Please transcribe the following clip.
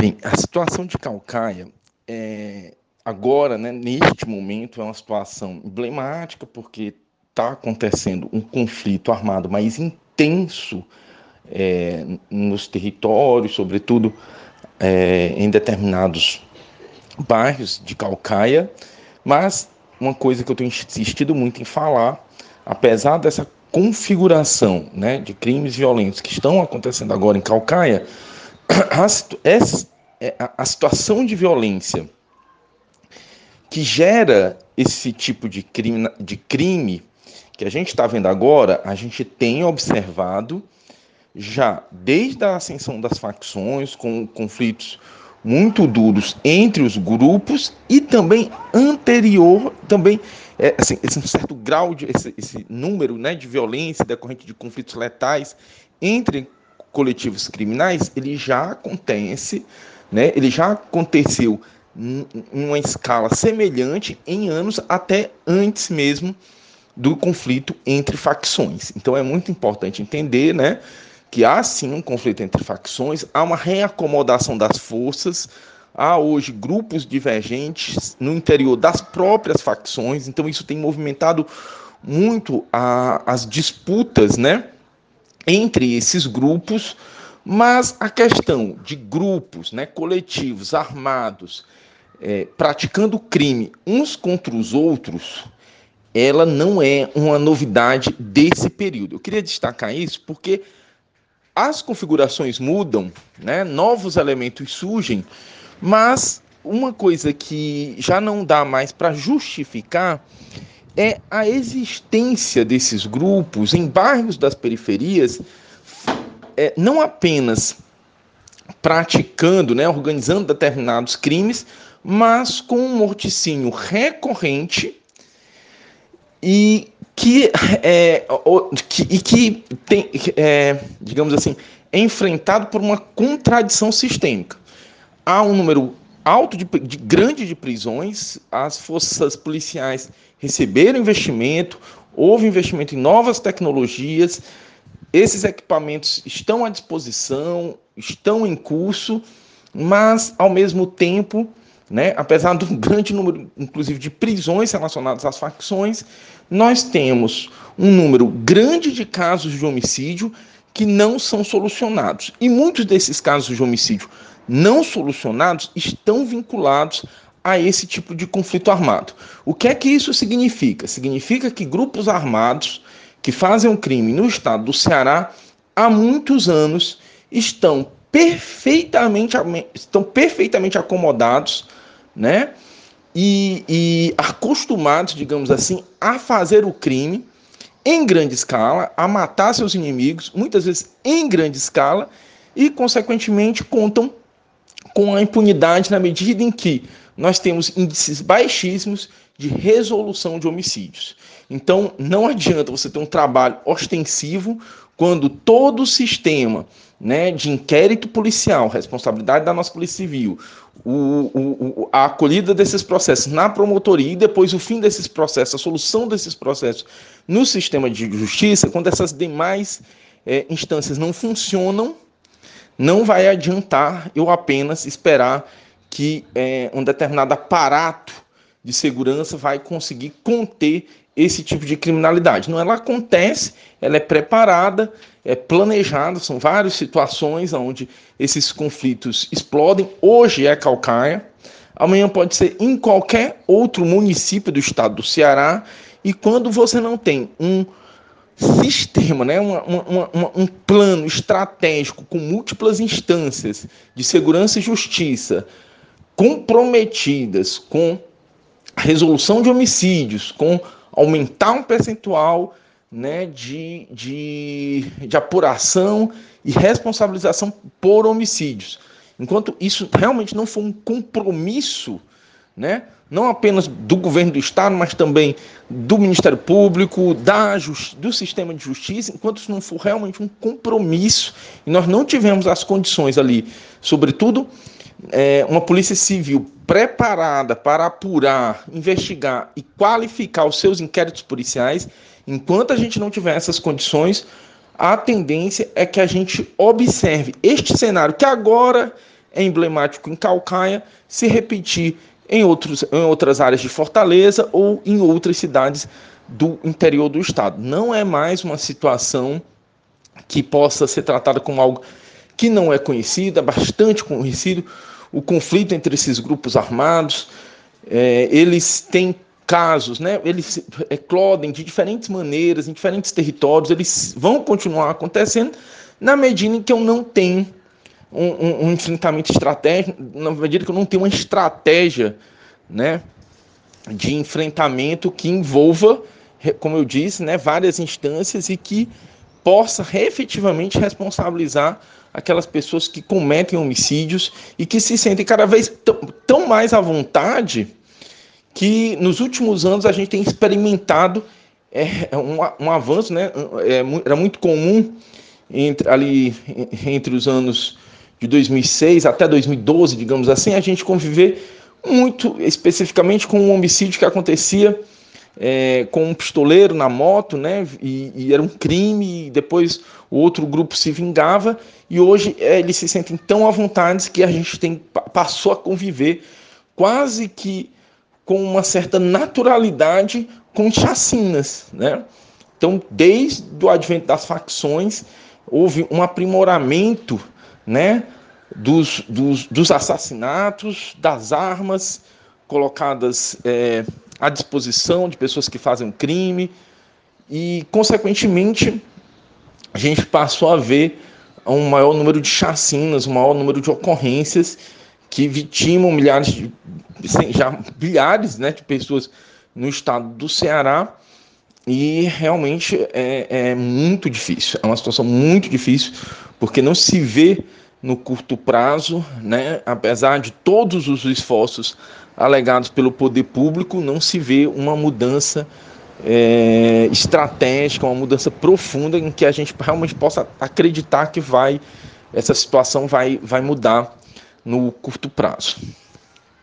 Bem, a situação de Calcaia é, agora, né, neste momento, é uma situação emblemática porque está acontecendo um conflito armado mais intenso é, nos territórios, sobretudo é, em determinados bairros de Calcaia, mas uma coisa que eu tenho insistido muito em falar, apesar dessa configuração né, de crimes violentos que estão acontecendo agora em Calcaia, essa, a, a situação de violência que gera esse tipo de crime, de crime que a gente está vendo agora, a gente tem observado já desde a ascensão das facções, com conflitos muito duros entre os grupos e também anterior, também é, assim, esse certo grau de esse, esse número, né, de violência decorrente de conflitos letais entre coletivos criminais, ele já acontece, né, ele já aconteceu em uma escala semelhante em anos até antes mesmo do conflito entre facções. Então é muito importante entender, né, que há sim um conflito entre facções, há uma reacomodação das forças, há hoje grupos divergentes no interior das próprias facções, então isso tem movimentado muito a, as disputas né, entre esses grupos, mas a questão de grupos né, coletivos armados é, praticando crime uns contra os outros, ela não é uma novidade desse período. Eu queria destacar isso porque as configurações mudam, né? novos elementos surgem, mas uma coisa que já não dá mais para justificar é a existência desses grupos em bairros das periferias, é, não apenas praticando, né, organizando determinados crimes, mas com um morticínio recorrente e que, é, que, e que tem, é, digamos assim, é enfrentado por uma contradição sistêmica. Há um número alto de, de grande de prisões, as forças policiais receberam investimento, houve investimento em novas tecnologias, esses equipamentos estão à disposição, estão em curso, mas ao mesmo tempo né? Apesar do grande número, inclusive, de prisões relacionadas às facções, nós temos um número grande de casos de homicídio que não são solucionados. E muitos desses casos de homicídio não solucionados estão vinculados a esse tipo de conflito armado. O que é que isso significa? Significa que grupos armados que fazem um crime no estado do Ceará há muitos anos estão perfeitamente, estão perfeitamente acomodados né? E, e acostumados, digamos assim, a fazer o crime em grande escala, a matar seus inimigos, muitas vezes em grande escala, e, consequentemente, contam com a impunidade na medida em que nós temos índices baixíssimos de resolução de homicídios. Então, não adianta você ter um trabalho ostensivo quando todo o sistema né, de inquérito policial, responsabilidade da nossa Polícia Civil, o, o, a acolhida desses processos na promotoria e depois o fim desses processos, a solução desses processos no sistema de justiça, quando essas demais é, instâncias não funcionam, não vai adiantar eu apenas esperar que é, um determinado aparato de segurança vai conseguir conter esse tipo de criminalidade. Não, ela acontece, ela é preparada, é planejada, são várias situações onde esses conflitos explodem. Hoje é Calcaia, amanhã pode ser em qualquer outro município do estado do Ceará. E quando você não tem um sistema, né, uma, uma, uma, um plano estratégico com múltiplas instâncias de segurança e justiça comprometidas com resolução de homicídios, com aumentar um percentual né, de, de, de apuração e responsabilização por homicídios. Enquanto isso realmente não for um compromisso, né, não apenas do governo do Estado, mas também do Ministério Público, da, do sistema de justiça, enquanto isso não for realmente um compromisso, e nós não tivemos as condições ali, sobretudo é, uma polícia civil preparada para apurar, investigar e qualificar os seus inquéritos policiais, enquanto a gente não tiver essas condições, a tendência é que a gente observe este cenário que agora é emblemático em Calcaia, se repetir em, outros, em outras áreas de Fortaleza ou em outras cidades do interior do estado. Não é mais uma situação que possa ser tratada como algo que não é conhecido, é bastante conhecido. O conflito entre esses grupos armados, é, eles têm casos, né? Eles eclodem de diferentes maneiras, em diferentes territórios, eles vão continuar acontecendo na medida em que eu não tenho um, um, um enfrentamento estratégico, na medida que eu não tenho uma estratégia, né? De enfrentamento que envolva como eu disse, né, várias instâncias e que possa efetivamente responsabilizar aquelas pessoas que cometem homicídios e que se sentem cada vez tão mais à vontade que nos últimos anos a gente tem experimentado é, um, um avanço, né? É, era muito comum entre, ali entre os anos de 2006 até 2012, digamos assim, a gente conviver muito especificamente com um homicídio que acontecia é, com um pistoleiro na moto, né? E, e, era um crime. E depois o outro grupo se vingava e hoje é, eles se sentem tão à vontade que a gente tem passou a conviver quase que com uma certa naturalidade com chacinas, né? Então, desde o advento das facções, houve um aprimoramento, né? Dos, dos, dos assassinatos, das armas colocadas é, à disposição de pessoas que fazem crime. E, consequentemente, a gente passou a ver um maior número de chacinas, um maior número de ocorrências que vitimam milhares de já milhares né, de pessoas no estado do Ceará. E realmente é, é muito difícil, é uma situação muito difícil porque não se vê no curto prazo, né, apesar de todos os esforços alegados pelo poder público, não se vê uma mudança é, estratégica, uma mudança profunda em que a gente realmente possa acreditar que vai essa situação vai, vai mudar no curto prazo.